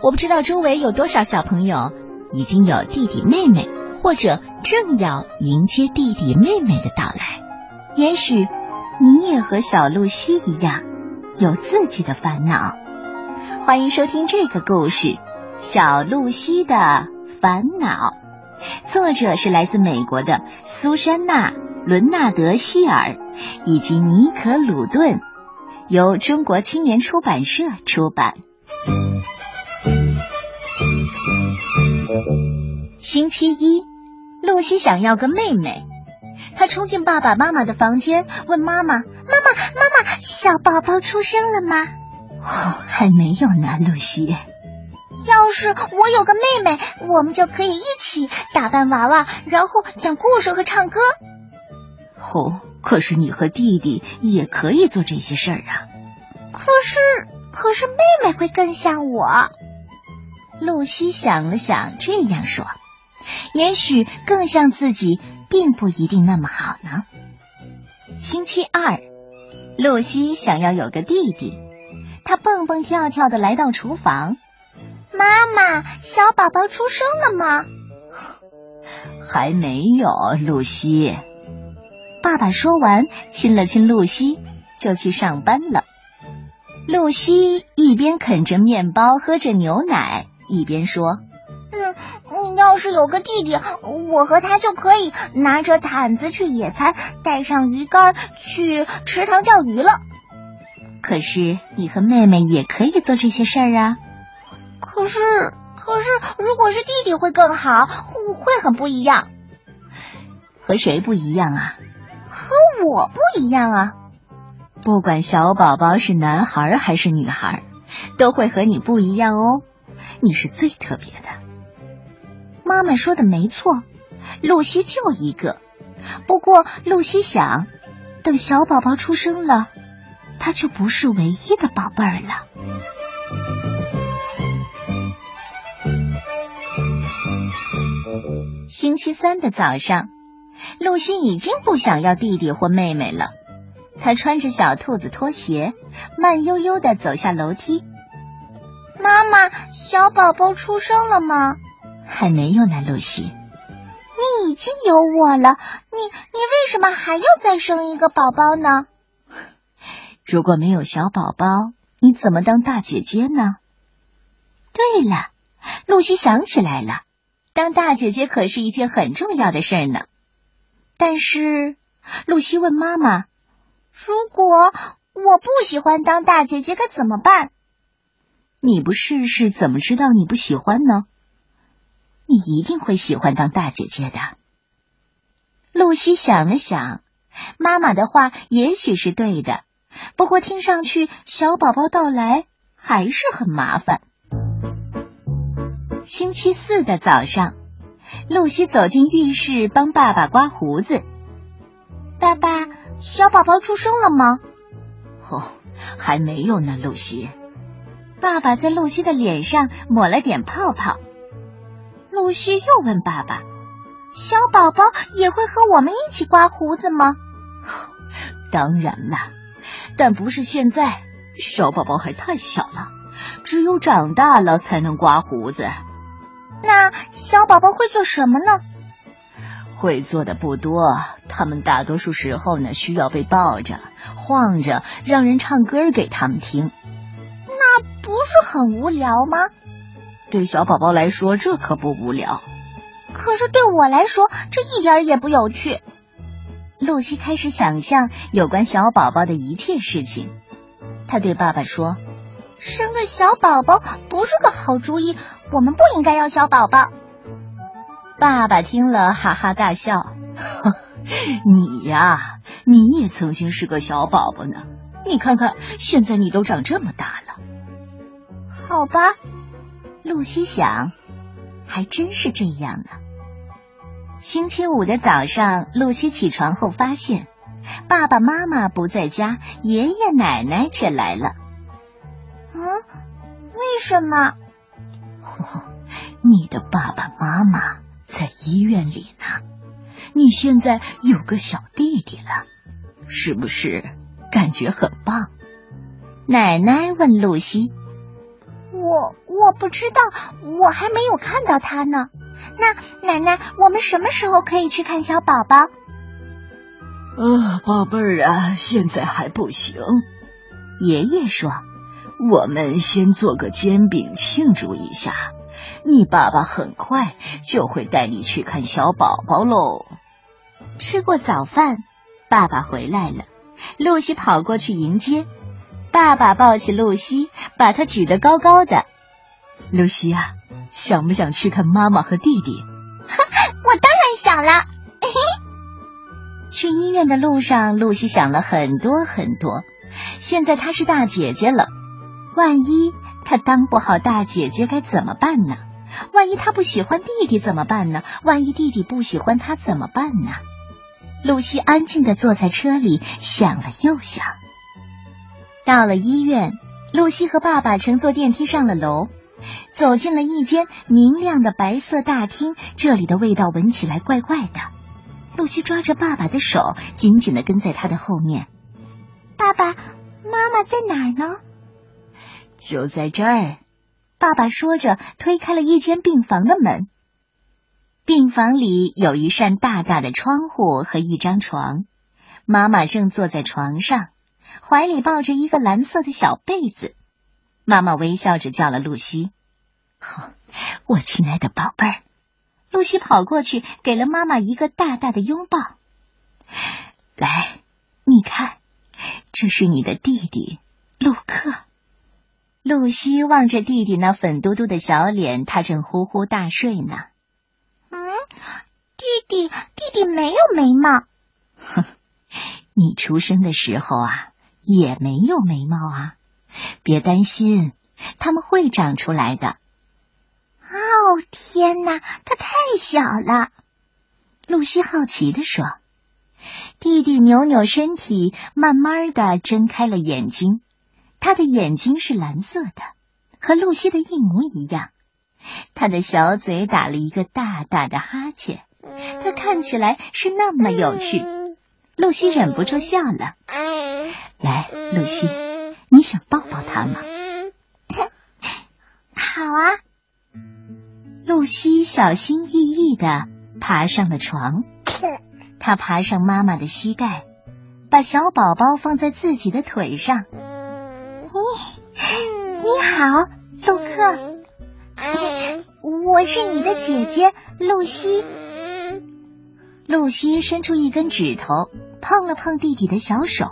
我不知道周围有多少小朋友已经有弟弟妹妹，或者正要迎接弟弟妹妹的到来。也许你也和小露西一样，有自己的烦恼。欢迎收听这个故事《小露西的烦恼》，作者是来自美国的苏珊娜·伦纳德希尔以及尼可·鲁顿，由中国青年出版社出版。星期一，露西想要个妹妹。她冲进爸爸妈妈的房间，问妈妈：“妈妈，妈妈，小宝宝出生了吗？”“哦，还没有呢，露西。”“要是我有个妹妹，我们就可以一起打扮娃娃，然后讲故事和唱歌。”“哦，可是你和弟弟也可以做这些事儿啊。”“可是，可是妹妹会更像我。”露西想了想，这样说：“也许更像自己，并不一定那么好呢。”星期二，露西想要有个弟弟，她蹦蹦跳跳的来到厨房。“妈妈，小宝宝出生了吗？”“还没有。”露西。爸爸说完，亲了亲露西，就去上班了。露西一边啃着面包，喝着牛奶。一边说：“嗯，要是有个弟弟，我和他就可以拿着毯子去野餐，带上鱼竿去池塘钓鱼了。可是你和妹妹也可以做这些事儿啊。可是，可是，如果是弟弟会更好，会很不一样。和谁不一样啊？和我不一样啊！不管小宝宝是男孩还是女孩，都会和你不一样哦。”你是最特别的，妈妈说的没错，露西就一个。不过露西想，等小宝宝出生了，他就不是唯一的宝贝儿了。星期三的早上，露西已经不想要弟弟或妹妹了。她穿着小兔子拖鞋，慢悠悠的走下楼梯。妈妈。小宝宝出生了吗？还没有呢，露西。你已经有我了，你你为什么还要再生一个宝宝呢？如果没有小宝宝，你怎么当大姐姐呢？对了，露西想起来了，当大姐姐可是一件很重要的事儿呢。但是，露西问妈妈：“如果我不喜欢当大姐姐，该怎么办？”你不试试怎么知道你不喜欢呢？你一定会喜欢当大姐姐的。露西想了想，妈妈的话也许是对的，不过听上去小宝宝到来还是很麻烦。星期四的早上，露西走进浴室帮爸爸刮胡子。爸爸，小宝宝出生了吗？哦，还没有呢，露西。爸爸在露西的脸上抹了点泡泡。露西又问爸爸：“小宝宝也会和我们一起刮胡子吗？”“ 当然了，但不是现在。小宝宝还太小了，只有长大了才能刮胡子。”“那小宝宝会做什么呢？”“会做的不多，他们大多数时候呢需要被抱着、晃着，让人唱歌给他们听。”是很无聊吗？对小宝宝来说，这可不无聊。可是对我来说，这一点也不有趣。露西开始想象有关小宝宝的一切事情。他对爸爸说：“生个小宝宝不是个好主意，我们不应该要小宝宝。”爸爸听了哈哈大笑：“ 你呀，你也曾经是个小宝宝呢。你看看，现在你都长这么大了。”好吧，露西想，还真是这样呢。星期五的早上，露西起床后发现爸爸妈妈不在家，爷爷奶奶却来了。嗯，为什么？哦，你的爸爸妈妈在医院里呢。你现在有个小弟弟了，是不是感觉很棒？奶奶问露西。我我不知道，我还没有看到他呢。那奶奶，我们什么时候可以去看小宝宝？啊，宝贝儿啊，现在还不行。爷爷说：“我们先做个煎饼庆祝一下，你爸爸很快就会带你去看小宝宝喽。”吃过早饭，爸爸回来了。露西跑过去迎接，爸爸抱起露西，把她举得高高的。露西啊，想不想去看妈妈和弟弟？我当然想了。去医院的路上，露西想了很多很多。现在她是大姐姐了，万一她当不好大姐姐该怎么办呢？万一她不喜欢弟弟怎么办呢？万一弟弟不喜欢她怎么办呢？露西安静的坐在车里，想了又想。到了医院，露西和爸爸乘坐电梯上了楼，走进了一间明亮的白色大厅。这里的味道闻起来怪怪的。露西抓着爸爸的手，紧紧的跟在他的后面。爸爸妈妈在哪儿呢？就在这儿。爸爸说着，推开了一间病房的门。病房里有一扇大大的窗户和一张床，妈妈正坐在床上，怀里抱着一个蓝色的小被子。妈妈微笑着叫了露西：“我亲爱的宝贝儿。”露西跑过去，给了妈妈一个大大的拥抱。来，你看，这是你的弟弟陆克。露西望着弟弟那粉嘟嘟的小脸，他正呼呼大睡呢。嗯弟弟，弟弟没有眉毛。哼，你出生的时候啊，也没有眉毛啊。别担心，它们会长出来的。哦，天哪，它太小了。露西好奇地说。弟弟扭扭身体，慢慢的睁开了眼睛。他的眼睛是蓝色的，和露西的一模一样。他的小嘴打了一个大大的哈欠。他看起来是那么有趣，露西忍不住笑了。来，露西，你想抱抱他吗？好啊。露西小心翼翼的爬上了床，她爬上妈妈的膝盖，把小宝宝放在自己的腿上。你你好，陆克，我是你的姐姐露西。露西伸出一根指头，碰了碰弟弟的小手。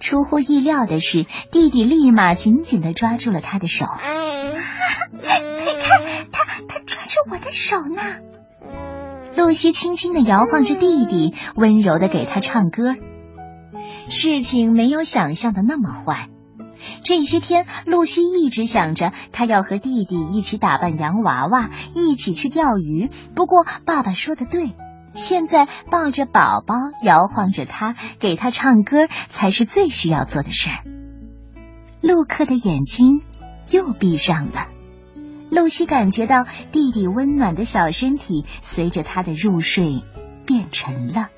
出乎意料的是，弟弟立马紧紧的抓住了他的手。快看，他他抓住我的手呢！露西轻轻的摇晃着弟弟，温柔的给他唱歌。事情没有想象的那么坏。这些天，露西一直想着，她要和弟弟一起打扮洋娃娃，一起去钓鱼。不过，爸爸说的对。现在抱着宝宝，摇晃着他，给他唱歌，才是最需要做的事儿。陆克的眼睛又闭上了，露西感觉到弟弟温暖的小身体随着他的入睡变沉了，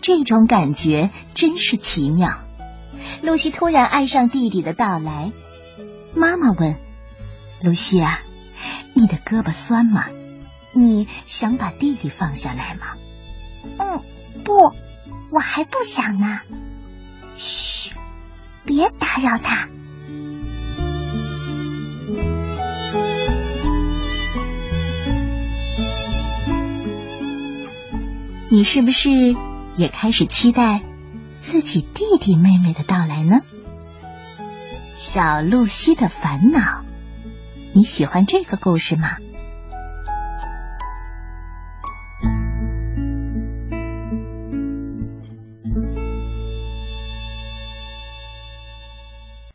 这种感觉真是奇妙。露西突然爱上弟弟的到来。妈妈问：“露西啊，你的胳膊酸吗？”你想把弟弟放下来吗？嗯，不，我还不想呢。嘘，别打扰他。你是不是也开始期待自己弟弟妹妹的到来呢？小露西的烦恼，你喜欢这个故事吗？